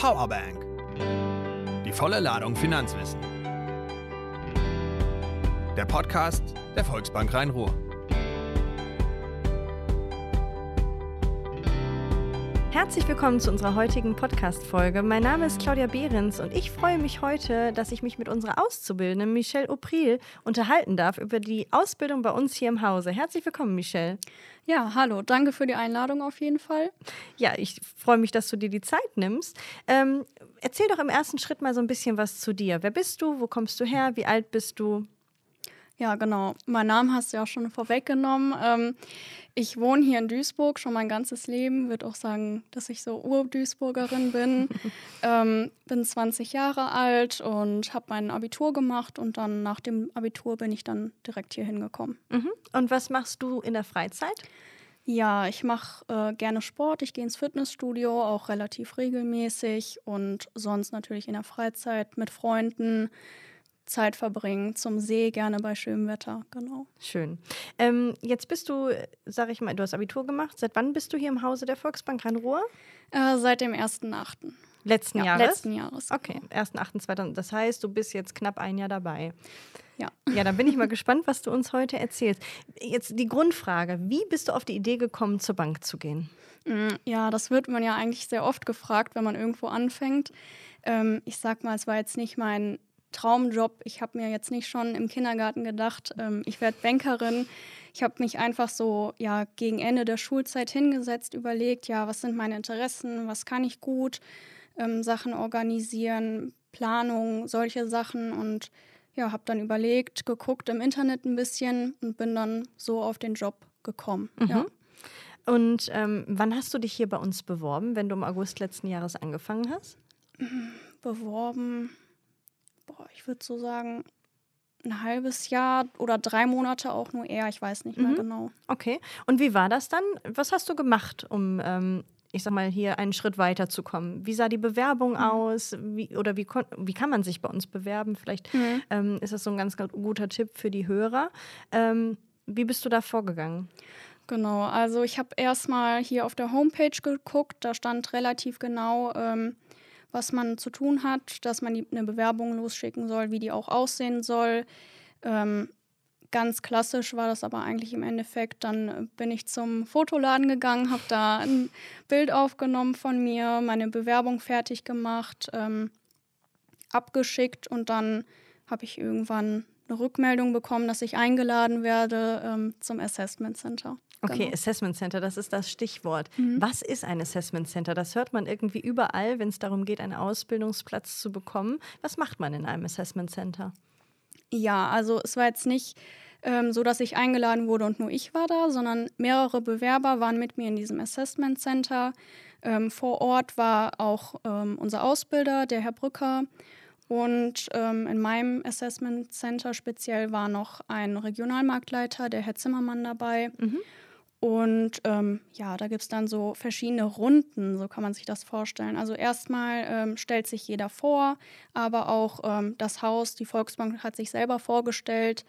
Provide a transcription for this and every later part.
Powerbank. Die volle Ladung Finanzwissen. Der Podcast der Volksbank Rhein-Ruhr. Herzlich willkommen zu unserer heutigen Podcast-Folge. Mein Name ist Claudia Behrens und ich freue mich heute, dass ich mich mit unserer Auszubildenden Michelle Opril unterhalten darf über die Ausbildung bei uns hier im Hause. Herzlich willkommen, Michelle. Ja, hallo, danke für die Einladung auf jeden Fall. Ja, ich freue mich, dass du dir die Zeit nimmst. Ähm, erzähl doch im ersten Schritt mal so ein bisschen was zu dir. Wer bist du? Wo kommst du her? Wie alt bist du? Ja, genau. Mein Name hast du ja schon vorweggenommen. Ähm, ich wohne hier in Duisburg schon mein ganzes Leben. Würde auch sagen, dass ich so Ur-Duisburgerin bin. ähm, bin 20 Jahre alt und habe mein Abitur gemacht und dann nach dem Abitur bin ich dann direkt hier hingekommen. Mhm. Und was machst du in der Freizeit? Ja, ich mache äh, gerne Sport. Ich gehe ins Fitnessstudio, auch relativ regelmäßig und sonst natürlich in der Freizeit mit Freunden Zeit verbringen, zum See, gerne bei schönem Wetter, genau. Schön. Ähm, jetzt bist du, sag ich mal, du hast Abitur gemacht. Seit wann bist du hier im Hause der Volksbank Rhein-Ruhr? Äh, seit dem 1.8. Letzten ja, Jahres? Letzten Jahres. Genau. Okay, 1.8.2000. Das heißt, du bist jetzt knapp ein Jahr dabei. Ja. Ja, dann bin ich mal gespannt, was du uns heute erzählst. Jetzt die Grundfrage: Wie bist du auf die Idee gekommen, zur Bank zu gehen? Mm, ja, das wird man ja eigentlich sehr oft gefragt, wenn man irgendwo anfängt. Ähm, ich sag mal, es war jetzt nicht mein Traumjob. Ich habe mir jetzt nicht schon im Kindergarten gedacht, ähm, ich werde Bankerin. Ich habe mich einfach so ja gegen Ende der Schulzeit hingesetzt, überlegt, ja, was sind meine Interessen, was kann ich gut, ähm, Sachen organisieren, Planung, solche Sachen und ja, habe dann überlegt, geguckt im Internet ein bisschen und bin dann so auf den Job gekommen. Mhm. Ja. Und ähm, wann hast du dich hier bei uns beworben, wenn du im August letzten Jahres angefangen hast? Beworben, boah, ich würde so sagen, ein halbes Jahr oder drei Monate auch nur eher, ich weiß nicht mehr Mhm. genau. Okay. Und wie war das dann? Was hast du gemacht, um, ähm, ich sag mal, hier einen Schritt weiter zu kommen? Wie sah die Bewerbung aus? Wie, oder wie, wie kann man sich bei uns bewerben? Vielleicht Mhm. ähm, ist das so ein ganz, ganz guter Tipp für die Hörer. Ähm, wie bist du da vorgegangen? Genau, also ich habe erstmal hier auf der Homepage geguckt, da stand relativ genau, ähm, was man zu tun hat, dass man die, eine Bewerbung losschicken soll, wie die auch aussehen soll. Ähm, ganz klassisch war das aber eigentlich im Endeffekt. Dann bin ich zum Fotoladen gegangen, habe da ein Bild aufgenommen von mir, meine Bewerbung fertig gemacht, ähm, abgeschickt und dann habe ich irgendwann eine Rückmeldung bekommen, dass ich eingeladen werde ähm, zum Assessment Center. Okay, Genau. Assessment Center, das ist das Stichwort. Mhm. Was ist ein Assessment Center? Das hört man irgendwie überall, wenn es darum geht, einen Ausbildungsplatz zu bekommen. Was macht man in einem Assessment Center? Ja, also es war jetzt nicht ähm, so, dass ich eingeladen wurde und nur ich war da, sondern mehrere Bewerber waren mit mir in diesem Assessment Center. Ähm, vor Ort war auch ähm, unser Ausbilder, der Herr Brücker. Und ähm, in meinem Assessment Center speziell war noch ein Regionalmarktleiter, der Herr Zimmermann, dabei. Mhm. Und ähm, ja, da gibt es dann so verschiedene Runden, so kann man sich das vorstellen. Also erstmal ähm, stellt sich jeder vor, aber auch ähm, das Haus, die Volksbank hat sich selber vorgestellt,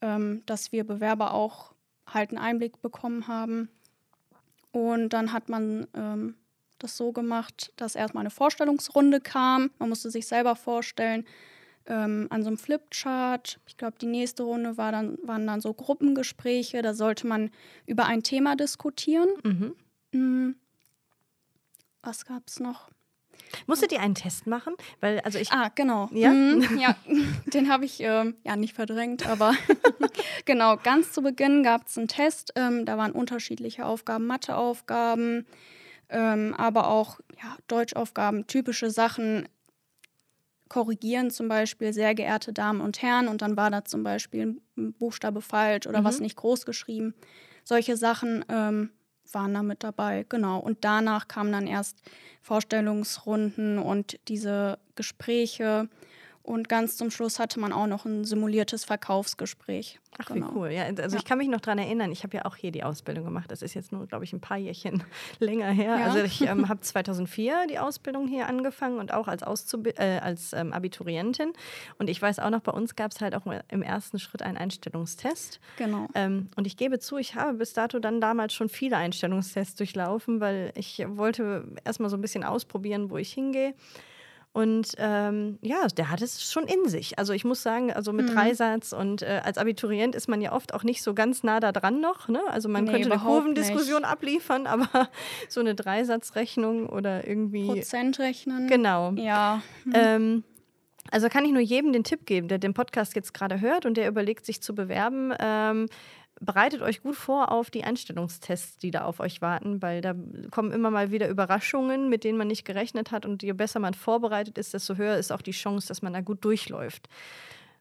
ähm, dass wir Bewerber auch halt einen Einblick bekommen haben. Und dann hat man ähm, das so gemacht, dass erstmal eine Vorstellungsrunde kam. Man musste sich selber vorstellen ähm, an so einem Flipchart. Ich glaube, die nächste Runde war dann, waren dann so Gruppengespräche. Da sollte man über ein Thema diskutieren. Mhm. Hm. Was gab es noch? Musstet ihr einen Test machen? Weil, also ich. Ah, genau. Ja? Mhm, ja, den habe ich ähm, ja nicht verdrängt, aber genau, ganz zu Beginn gab es einen Test. Ähm, da waren unterschiedliche Aufgaben, Matheaufgaben, ähm, aber auch ja, Deutschaufgaben, typische Sachen. Korrigieren zum Beispiel, sehr geehrte Damen und Herren, und dann war da zum Beispiel ein Buchstabe falsch oder Mhm. was nicht groß geschrieben. Solche Sachen ähm, waren da mit dabei, genau. Und danach kamen dann erst Vorstellungsrunden und diese Gespräche. Und ganz zum Schluss hatte man auch noch ein simuliertes Verkaufsgespräch. Ach, genau. wie cool. Ja, also ja. ich kann mich noch daran erinnern, ich habe ja auch hier die Ausbildung gemacht. Das ist jetzt nur, glaube ich, ein paar Jährchen länger her. Ja. Also ich ähm, habe 2004 die Ausbildung hier angefangen und auch als, Auszub äh, als ähm, Abiturientin. Und ich weiß auch noch, bei uns gab es halt auch im ersten Schritt einen Einstellungstest. Genau. Ähm, und ich gebe zu, ich habe bis dato dann damals schon viele Einstellungstests durchlaufen, weil ich wollte erstmal so ein bisschen ausprobieren, wo ich hingehe. Und ähm, ja, der hat es schon in sich. Also ich muss sagen, also mit mhm. Dreisatz und äh, als Abiturient ist man ja oft auch nicht so ganz nah da dran noch. Ne? Also man nee, könnte eine Kurvendiskussion nicht. abliefern, aber so eine Dreisatzrechnung oder irgendwie. Prozent rechnen. Genau. Ja. Mhm. Ähm, also kann ich nur jedem den Tipp geben, der den Podcast jetzt gerade hört und der überlegt, sich zu bewerben. Ähm, bereitet euch gut vor auf die Einstellungstests, die da auf euch warten, weil da kommen immer mal wieder Überraschungen, mit denen man nicht gerechnet hat. Und je besser man vorbereitet ist, desto höher ist auch die Chance, dass man da gut durchläuft.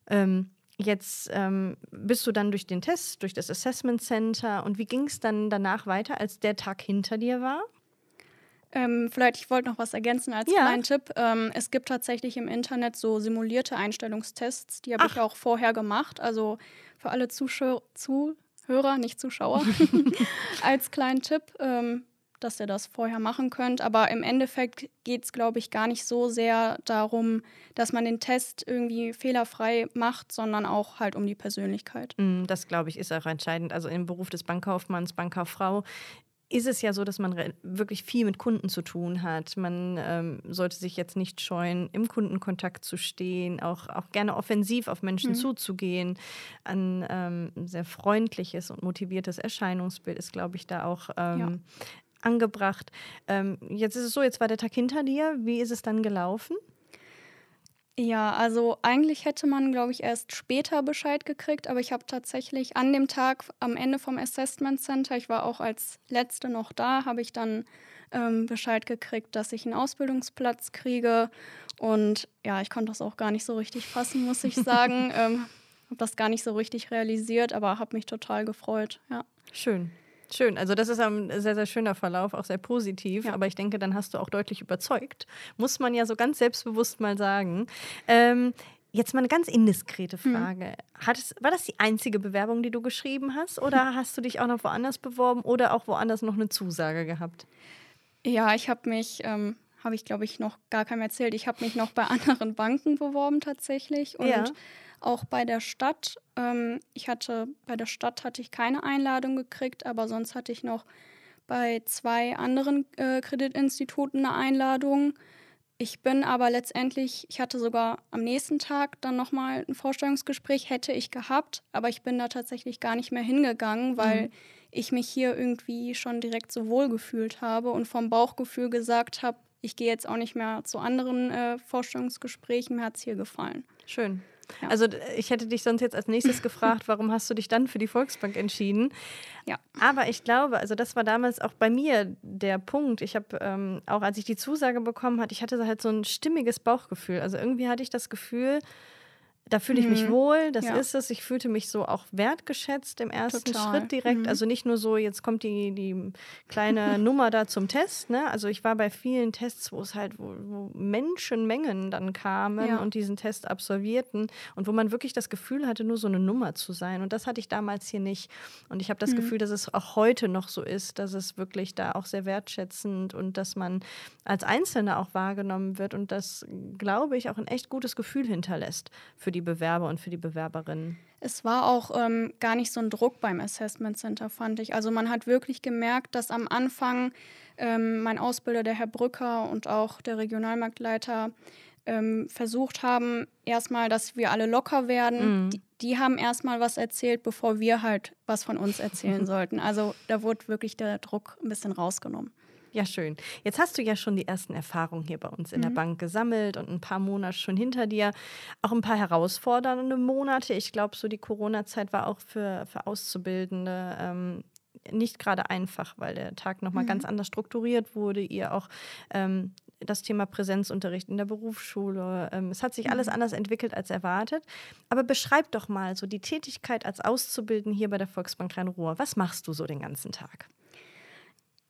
Ähm, jetzt ähm, bist du dann durch den Test, durch das Assessment Center. Und wie ging es dann danach weiter, als der Tag hinter dir war? Ähm, vielleicht, ich wollte noch was ergänzen als ja. kleinen Tipp. Ähm, es gibt tatsächlich im Internet so simulierte Einstellungstests, die habe ich auch vorher gemacht. Also für alle Zuschauer, zu, Hörer, nicht Zuschauer, als kleinen Tipp, ähm, dass ihr das vorher machen könnt. Aber im Endeffekt geht es, glaube ich, gar nicht so sehr darum, dass man den Test irgendwie fehlerfrei macht, sondern auch halt um die Persönlichkeit. Mm, das, glaube ich, ist auch entscheidend. Also im Beruf des Bankkaufmanns, Bankkauffrau ist es ja so, dass man wirklich viel mit Kunden zu tun hat. Man ähm, sollte sich jetzt nicht scheuen, im Kundenkontakt zu stehen, auch, auch gerne offensiv auf Menschen mhm. zuzugehen. Ein ähm, sehr freundliches und motiviertes Erscheinungsbild ist, glaube ich, da auch ähm, ja. angebracht. Ähm, jetzt ist es so, jetzt war der Tag hinter dir. Wie ist es dann gelaufen? Ja, also eigentlich hätte man, glaube ich, erst später Bescheid gekriegt, aber ich habe tatsächlich an dem Tag am Ende vom Assessment Center, ich war auch als Letzte noch da, habe ich dann ähm, Bescheid gekriegt, dass ich einen Ausbildungsplatz kriege. Und ja, ich konnte das auch gar nicht so richtig fassen, muss ich sagen. ähm, habe das gar nicht so richtig realisiert, aber habe mich total gefreut. Ja. Schön. Schön. Also das ist ein sehr, sehr schöner Verlauf, auch sehr positiv. Ja. Aber ich denke, dann hast du auch deutlich überzeugt. Muss man ja so ganz selbstbewusst mal sagen. Ähm, jetzt mal eine ganz indiskrete hm. Frage. Mhm. Hattest, war das die einzige Bewerbung, die du geschrieben hast? Oder hast du dich auch noch woanders beworben oder auch woanders noch eine Zusage gehabt? Ja, ich habe mich, ähm, habe ich glaube ich noch gar keinem erzählt, ich habe mich noch bei anderen Banken beworben tatsächlich. Und ja auch bei der Stadt. Ähm, ich hatte, bei der Stadt hatte ich keine Einladung gekriegt, aber sonst hatte ich noch bei zwei anderen äh, Kreditinstituten eine Einladung. Ich bin aber letztendlich, ich hatte sogar am nächsten Tag dann nochmal ein Vorstellungsgespräch, hätte ich gehabt, aber ich bin da tatsächlich gar nicht mehr hingegangen, weil mhm. ich mich hier irgendwie schon direkt so wohl gefühlt habe und vom Bauchgefühl gesagt habe, ich gehe jetzt auch nicht mehr zu anderen äh, Vorstellungsgesprächen, mir hat es hier gefallen. Schön. Ja. Also ich hätte dich sonst jetzt als nächstes gefragt, warum hast du dich dann für die Volksbank entschieden? Ja. Aber ich glaube, also das war damals auch bei mir der Punkt. Ich habe ähm, auch, als ich die Zusage bekommen hatte, ich hatte halt so ein stimmiges Bauchgefühl. Also irgendwie hatte ich das Gefühl, da fühle ich mich mhm. wohl, das ja. ist es. Ich fühlte mich so auch wertgeschätzt im ersten Total. Schritt direkt. Mhm. Also nicht nur so, jetzt kommt die, die kleine Nummer da zum Test. Ne? Also ich war bei vielen Tests, wo es halt, wo, wo Menschenmengen dann kamen ja. und diesen Test absolvierten und wo man wirklich das Gefühl hatte, nur so eine Nummer zu sein. Und das hatte ich damals hier nicht. Und ich habe das mhm. Gefühl, dass es auch heute noch so ist, dass es wirklich da auch sehr wertschätzend und dass man als Einzelner auch wahrgenommen wird und das, glaube ich, auch ein echt gutes Gefühl hinterlässt für die die Bewerber und für die Bewerberinnen? Es war auch ähm, gar nicht so ein Druck beim Assessment Center, fand ich. Also man hat wirklich gemerkt, dass am Anfang ähm, mein Ausbilder, der Herr Brücker und auch der Regionalmarktleiter ähm, versucht haben, erstmal, dass wir alle locker werden. Mhm. Die, die, haben erstmal was erzählt, bevor wir halt was von uns erzählen sollten. Also da wurde wirklich der Druck ein bisschen rausgenommen. Ja, schön. Jetzt hast du ja schon die ersten Erfahrungen hier bei uns in mhm. der Bank gesammelt und ein paar Monate schon hinter dir. Auch ein paar herausfordernde Monate. Ich glaube, so die Corona-Zeit war auch für, für Auszubildende ähm, nicht gerade einfach, weil der Tag nochmal mhm. ganz anders strukturiert wurde. Ihr auch ähm, das Thema Präsenzunterricht in der Berufsschule. Ähm, es hat sich alles mhm. anders entwickelt als erwartet. Aber beschreib doch mal so die Tätigkeit als Auszubildende hier bei der Volksbank Rhein-Ruhr. Was machst du so den ganzen Tag?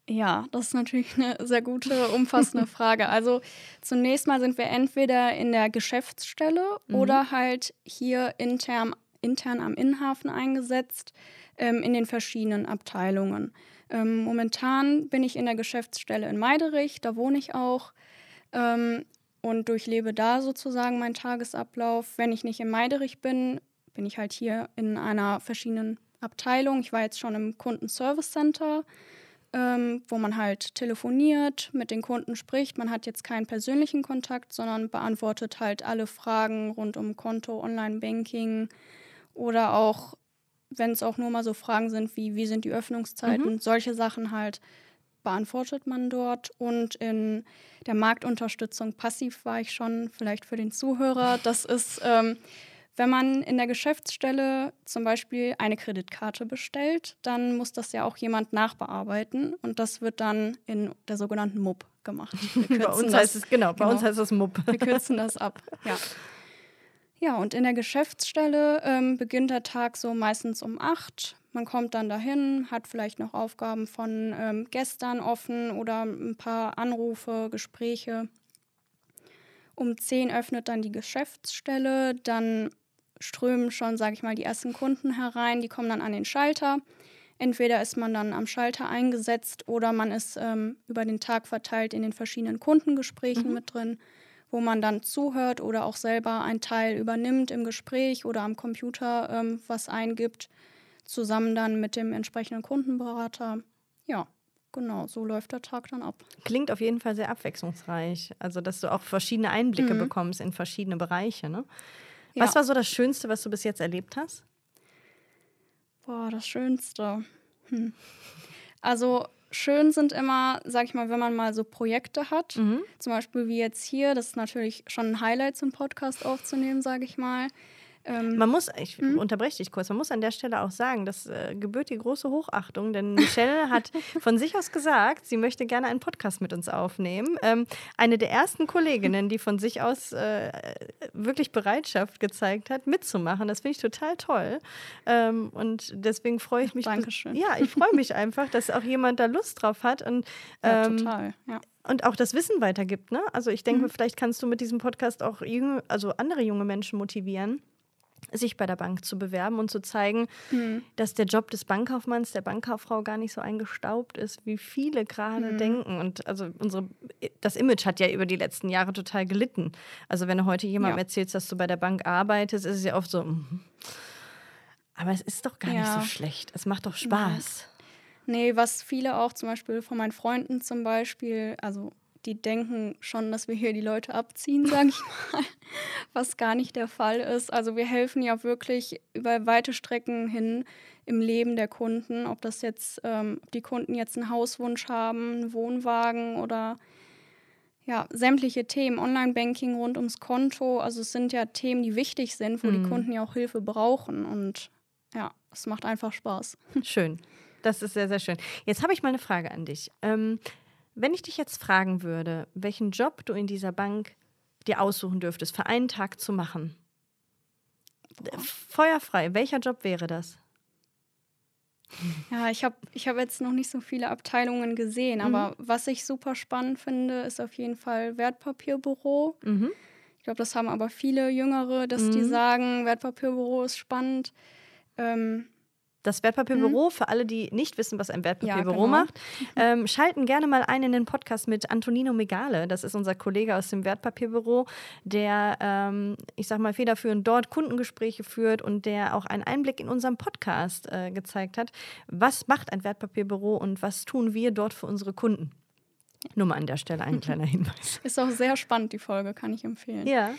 Ja, das ist natürlich eine sehr gute, umfassende Frage. Also zunächst mal sind wir entweder in der Geschäftsstelle mhm. oder halt hier intern, intern am Innenhafen eingesetzt ähm, in den verschiedenen Abteilungen. Ähm, momentan bin ich in der Geschäftsstelle in Meiderich, da wohne ich auch ähm, und durchlebe da sozusagen meinen Tagesablauf. Wenn ich nicht in Meiderich bin, bin ich halt hier in einer verschiedenen Abteilung. Ich war jetzt schon im Kundenservice Center ähm, wo man halt telefoniert, mit den Kunden spricht. Man hat jetzt keinen persönlichen Kontakt, sondern beantwortet halt alle Fragen rund um Konto, Online-Banking oder auch, wenn es auch nur mal so Fragen sind wie, wie sind die Öffnungszeiten, mhm. solche Sachen halt beantwortet man dort. Und in der Marktunterstützung passiv war ich schon, vielleicht für den Zuhörer. Das ist ähm, wenn man in der Geschäftsstelle zum Beispiel eine Kreditkarte bestellt, dann muss das ja auch jemand nachbearbeiten und das wird dann in der sogenannten MUB gemacht. bei uns das, heißt es, genau, bei genau, uns heißt es MUB. Wir kürzen das ab, ja. Ja, und in der Geschäftsstelle ähm, beginnt der Tag so meistens um acht. Man kommt dann dahin, hat vielleicht noch Aufgaben von ähm, gestern offen oder ein paar Anrufe, Gespräche. Um zehn öffnet dann die Geschäftsstelle, dann strömen schon, sage ich mal, die ersten Kunden herein. Die kommen dann an den Schalter. Entweder ist man dann am Schalter eingesetzt oder man ist ähm, über den Tag verteilt in den verschiedenen Kundengesprächen mhm. mit drin, wo man dann zuhört oder auch selber einen Teil übernimmt im Gespräch oder am Computer ähm, was eingibt, zusammen dann mit dem entsprechenden Kundenberater. Ja, genau, so läuft der Tag dann ab. Klingt auf jeden Fall sehr abwechslungsreich. Also, dass du auch verschiedene Einblicke mhm. bekommst in verschiedene Bereiche. Ne? Ja. Was war so das Schönste, was du bis jetzt erlebt hast? Boah, das Schönste. Hm. Also schön sind immer, sag ich mal, wenn man mal so Projekte hat, mhm. zum Beispiel wie jetzt hier, das ist natürlich schon ein Highlight, so einen Podcast aufzunehmen, sage ich mal. Ähm, man muss, ich hm? unterbreche dich kurz, man muss an der Stelle auch sagen, das äh, gebührt die große Hochachtung, denn Michelle hat von sich aus gesagt, sie möchte gerne einen Podcast mit uns aufnehmen. Ähm, eine der ersten Kolleginnen, die von sich aus äh, wirklich Bereitschaft gezeigt hat, mitzumachen. Das finde ich total toll. Ähm, und deswegen freue ich mich. Dankeschön. Ja, ich freue mich einfach, dass auch jemand da Lust drauf hat. Und, ja, ähm, total, ja und auch das Wissen weitergibt. Ne? Also ich denke, mhm. vielleicht kannst du mit diesem Podcast auch junge, also andere junge Menschen motivieren, sich bei der Bank zu bewerben und zu zeigen, mhm. dass der Job des Bankkaufmanns, der Bankkauffrau gar nicht so eingestaubt ist, wie viele gerade mhm. denken. Und also unsere, das Image hat ja über die letzten Jahre total gelitten. Also wenn du heute jemandem ja. erzählst, dass du bei der Bank arbeitest, ist es ja oft so, mm. aber es ist doch gar ja. nicht so schlecht. Es macht doch Spaß. Nee, was viele auch zum Beispiel von meinen Freunden zum Beispiel, also die denken schon, dass wir hier die Leute abziehen, sage ich mal, was gar nicht der Fall ist. Also wir helfen ja wirklich über weite Strecken hin im Leben der Kunden, ob das jetzt, ähm, ob die Kunden jetzt einen Hauswunsch haben, einen Wohnwagen oder ja, sämtliche Themen, Online-Banking rund ums Konto. Also es sind ja Themen, die wichtig sind, wo mhm. die Kunden ja auch Hilfe brauchen. Und ja, es macht einfach Spaß. Schön. Das ist sehr, sehr schön. Jetzt habe ich mal eine Frage an dich. Ähm, wenn ich dich jetzt fragen würde, welchen Job du in dieser Bank dir aussuchen dürftest, für einen Tag zu machen, feuerfrei, welcher Job wäre das? Ja, ich habe ich hab jetzt noch nicht so viele Abteilungen gesehen, mhm. aber was ich super spannend finde, ist auf jeden Fall Wertpapierbüro. Mhm. Ich glaube, das haben aber viele Jüngere, dass mhm. die sagen, Wertpapierbüro ist spannend. Ähm, das Wertpapierbüro, mhm. für alle, die nicht wissen, was ein Wertpapierbüro ja, genau. macht, ähm, schalten gerne mal ein in den Podcast mit Antonino Megale. Das ist unser Kollege aus dem Wertpapierbüro, der, ähm, ich sag mal, federführend dort Kundengespräche führt und der auch einen Einblick in unserem Podcast äh, gezeigt hat. Was macht ein Wertpapierbüro und was tun wir dort für unsere Kunden? Nur mal an der Stelle ein kleiner Hinweis. Ist auch sehr spannend, die Folge, kann ich empfehlen. Ja.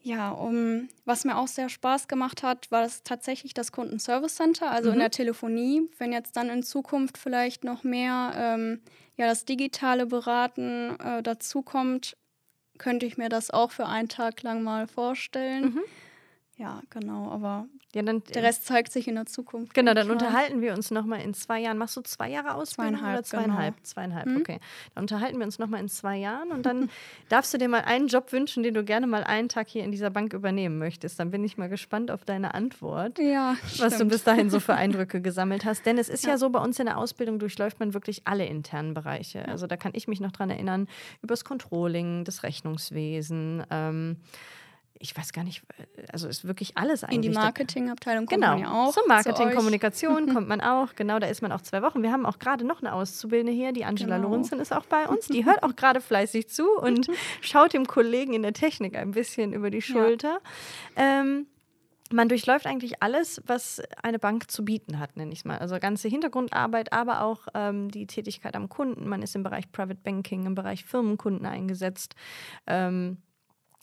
Ja, um, was mir auch sehr Spaß gemacht hat, war das tatsächlich das Kundenservice Center, also mhm. in der Telefonie. Wenn jetzt dann in Zukunft vielleicht noch mehr ähm, ja, das digitale Beraten äh, dazukommt, könnte ich mir das auch für einen Tag lang mal vorstellen. Mhm. Ja, genau, aber Ja, dann, der Rest zeigt sich in der Zukunft. Genau, dann unterhalten wir uns nochmal in zwei Jahren. Machst du zwei Jahre Ausbildung Zweieinhalb, oder zweieinhalb? genau. Zweieinhalb, Mhm. okay. Dann unterhalten wir uns nochmal in zwei Jahren und dann darfst du dir mal einen Job wünschen, den du gerne mal einen Tag hier in dieser Bank übernehmen möchtest. Dann bin ich mal gespannt auf deine Antwort. Ja, Was du stimmt. bis dahin so für Eindrücke gesammelt hast. Denn es ist ja. Ja. so, bei uns in der Ausbildung durchläuft man wirklich alle internen Bereiche. Also da kann ich mich noch dran erinnern, übers Controlling, das Rechnungswesen, ähm, ich weiß gar nicht, also ist wirklich alles eigentlich. In die Marketingabteilung kommt Genau, man ja auch. zum zu Marketing, euch. Kommunikation kommt man auch. Genau, da ist man auch zwei Wochen. Wir haben auch gerade noch eine Auszubildende hier, die Angela Genau. Lorenzen ist auch bei uns. Die hört auch gerade fleißig zu und schaut dem Kollegen in der Technik ein bisschen über die Schulter. Ähm, man durchläuft eigentlich alles, was eine Bank zu bieten hat, nenne ich es mal. Also ganze Hintergrundarbeit, aber auch ähm, die Tätigkeit am Kunden. Man ist im Bereich Private Banking, im Bereich Firmenkunden eingesetzt. Ähm,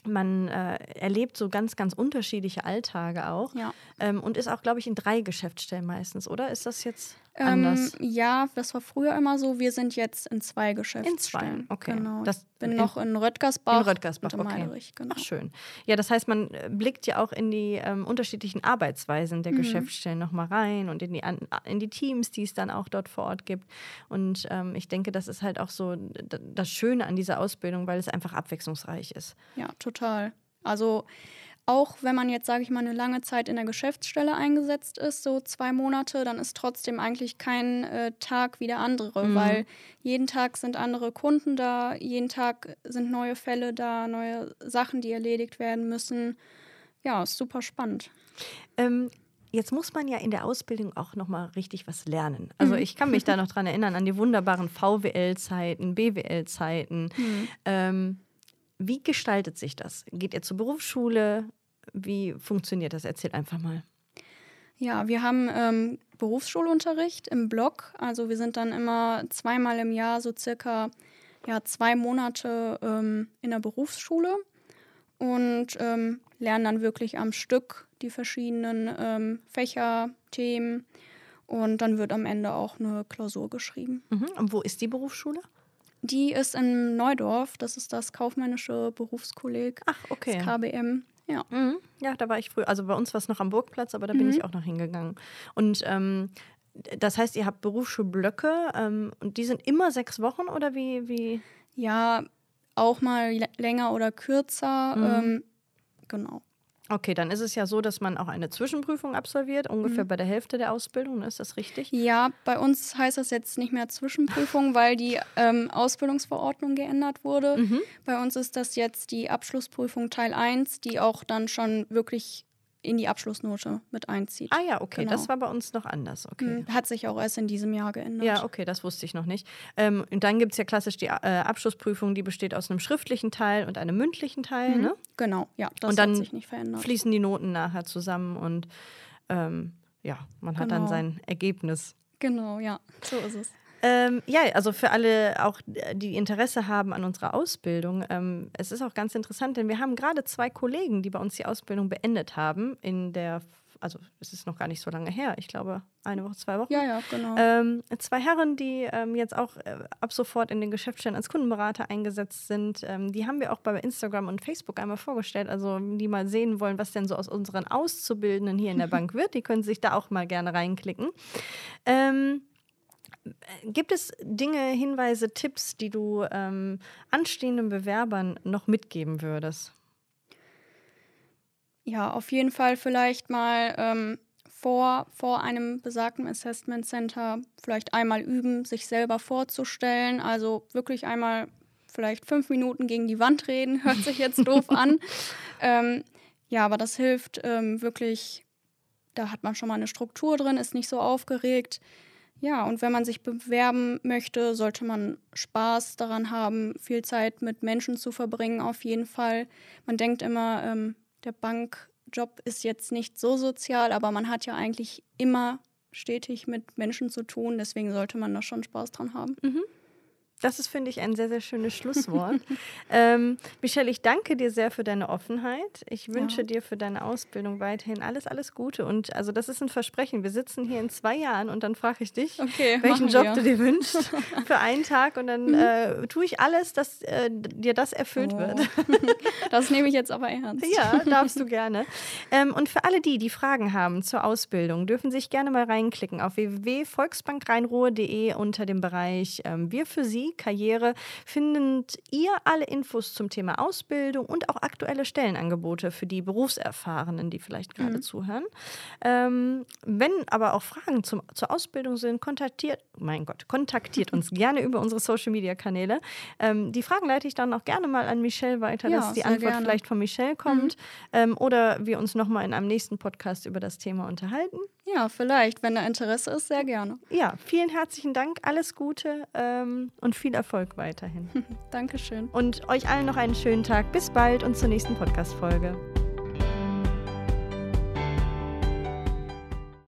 man äh, erlebt so ganz, ganz unterschiedliche Alltage auch. Ja. Ähm, und ist auch, glaube ich, in drei Geschäftsstellen meistens, oder? Ist das jetzt Ähm, anders? ja, das war früher immer so. Wir sind jetzt in zwei Geschäftsstellen. okay. Genau. Das- ich bin in- noch in Röttgersbach. in Röttgersbach, und in okay. Meiderich, genau. Ach, schön. Ja, das heißt, man äh, blickt ja auch in die ähm, unterschiedlichen Arbeitsweisen der Mhm. Geschäftsstellen nochmal rein und in die, in die Teams, die es dann auch dort vor Ort gibt. Und ähm, ich denke, das ist halt auch so das Schöne an dieser Ausbildung, weil es einfach abwechslungsreich ist. Ja, total. Also auch wenn man jetzt, sage ich mal, eine lange Zeit in der Geschäftsstelle eingesetzt ist, so zwei Monate, dann ist trotzdem eigentlich kein äh, Tag wie der andere, Mhm. weil jeden Tag sind andere Kunden da, jeden Tag sind neue Fälle da, neue Sachen, die erledigt werden müssen. Ja, ist super spannend. Ähm, Jetzt muss man ja in der Ausbildung auch noch mal richtig was lernen. Also ich kann mich da noch dran erinnern an die wunderbaren VWL-Zeiten, BWL-Zeiten. Ähm, wie gestaltet sich das? Geht ihr zur Berufsschule? Wie funktioniert das? Erzähl einfach mal. Ja, wir haben ähm, Berufsschulunterricht im Block. Also wir sind dann immer zweimal im Jahr so circa ja, zwei Monate ähm, in der Berufsschule und ähm, lernen dann wirklich am Stück die verschiedenen ähm, Fächer, Themen. Und dann wird am Ende auch eine Klausur geschrieben. Mhm. Und wo ist die Berufsschule? Die ist in Neudorf, das ist das kaufmännische Berufskolleg, Ach, okay. das KBM. Ja. Mhm. Ja, da war ich früher. Also bei uns war es noch am Burgplatz, aber da bin Mhm. ich auch noch hingegangen. Und ähm, das heißt, ihr habt Berufsschulblöcke ähm, und die sind immer sechs Wochen oder wie? wie? Ja, auch mal lä- länger oder kürzer. Mhm. Ähm, genau. Okay, dann ist es ja so, dass man auch eine Zwischenprüfung absolviert, ungefähr Mhm. bei der Hälfte der Ausbildung. ne? Ist das richtig? Ja, bei uns heißt das jetzt nicht mehr Zwischenprüfung, weil die ähm, Ausbildungsverordnung geändert wurde. Mhm. Bei uns ist das jetzt die Abschlussprüfung Teil 1, die auch dann schon wirklich in die Abschlussnote mit einzieht. Ah ja, okay, Genau. das war bei uns noch anders. Okay. Hm, Hat sich auch erst in diesem Jahr geändert. Ja, okay, das wusste ich noch nicht. Ähm, und dann gibt es ja klassisch die äh, Abschlussprüfung, die besteht aus einem schriftlichen Teil und einem mündlichen Teil. Mhm. Ne? Genau, ja, das Und dann hat sich nicht verändert. Fließen die Noten nachher zusammen und ähm, ja, man hat dann Genau. sein Ergebnis. Genau, ja, so ist es. Ähm, ja, also für alle auch, die Interesse haben an unserer Ausbildung, ähm, es ist auch ganz interessant, denn wir haben gerade zwei Kollegen, die bei uns die Ausbildung beendet haben, in der, also es ist noch gar nicht so lange her, ich glaube eine Woche, zwei Wochen. Ja, ja, genau. Ähm, zwei Herren, die ähm, jetzt auch äh, ab sofort in den Geschäftsstellen als Kundenberater eingesetzt sind, ähm, die haben wir auch bei Instagram und Facebook einmal vorgestellt. Also die mal sehen wollen, was denn so aus unseren Auszubildenden hier in der Bank wird, die können sich da auch mal gerne reinklicken. Ähm, äh, Gibt es Dinge, Hinweise, Tipps, die du ähm, anstehenden Bewerbern noch mitgeben würdest? Ja, auf jeden Fall vielleicht mal ähm, vor, vor einem besagten Assessment Center vielleicht einmal üben, sich selber vorzustellen. Also wirklich einmal vielleicht fünf Minuten gegen die Wand reden, hört sich jetzt doof an. Ähm, ja, aber das hilft ähm, wirklich. Da hat man schon mal eine Struktur drin, ist nicht so aufgeregt. Ja, und wenn man sich bewerben möchte, sollte man Spaß daran haben, viel Zeit mit Menschen zu verbringen, auf jeden Fall. Man denkt immer, ähm, der Bankjob ist jetzt nicht so sozial, aber man hat ja eigentlich immer stetig mit Menschen zu tun, deswegen sollte man da schon Spaß dran haben. Das ist, finde ich, ein sehr, sehr schönes Schlusswort. ähm, Michelle, ich danke dir sehr für deine Offenheit. Ich wünsche ja. dir für deine Ausbildung weiterhin alles, alles Gute. Und also das ist ein Versprechen. Wir sitzen hier in zwei Jahren und dann frage ich dich, okay, welchen Job wir. du dir wünschst für einen Tag. Und dann mhm. äh, tue ich alles, dass äh, dir das erfüllt oh. wird. das nehme ich jetzt aber ernst. Ja, darfst du gerne. Ähm, und für alle die, die Fragen haben zur Ausbildung, dürfen sich gerne mal reinklicken auf www.volksbankrheinruhe.de unter dem Bereich ähm, Wir für Sie Karriere findet ihr alle Infos zum Thema Ausbildung und auch aktuelle Stellenangebote für die Berufserfahrenen, die vielleicht gerade mhm. zuhören. Ähm, wenn aber auch Fragen zum, zur Ausbildung sind, kontaktiert, mein Gott, kontaktiert uns gerne über unsere Social Media Kanäle. Ähm, die Fragen leite ich dann auch gerne mal an Michelle weiter, ja, dass die Antwort gerne. vielleicht von Michelle kommt. Mhm. Ähm, oder wir uns nochmal in einem nächsten Podcast über das Thema unterhalten. Ja, vielleicht, wenn da Interesse ist, sehr gerne. Ja, vielen herzlichen Dank, alles Gute ähm, und viel Erfolg weiterhin. Dankeschön. Und euch allen noch einen schönen Tag. Bis bald und zur nächsten Podcast-Folge.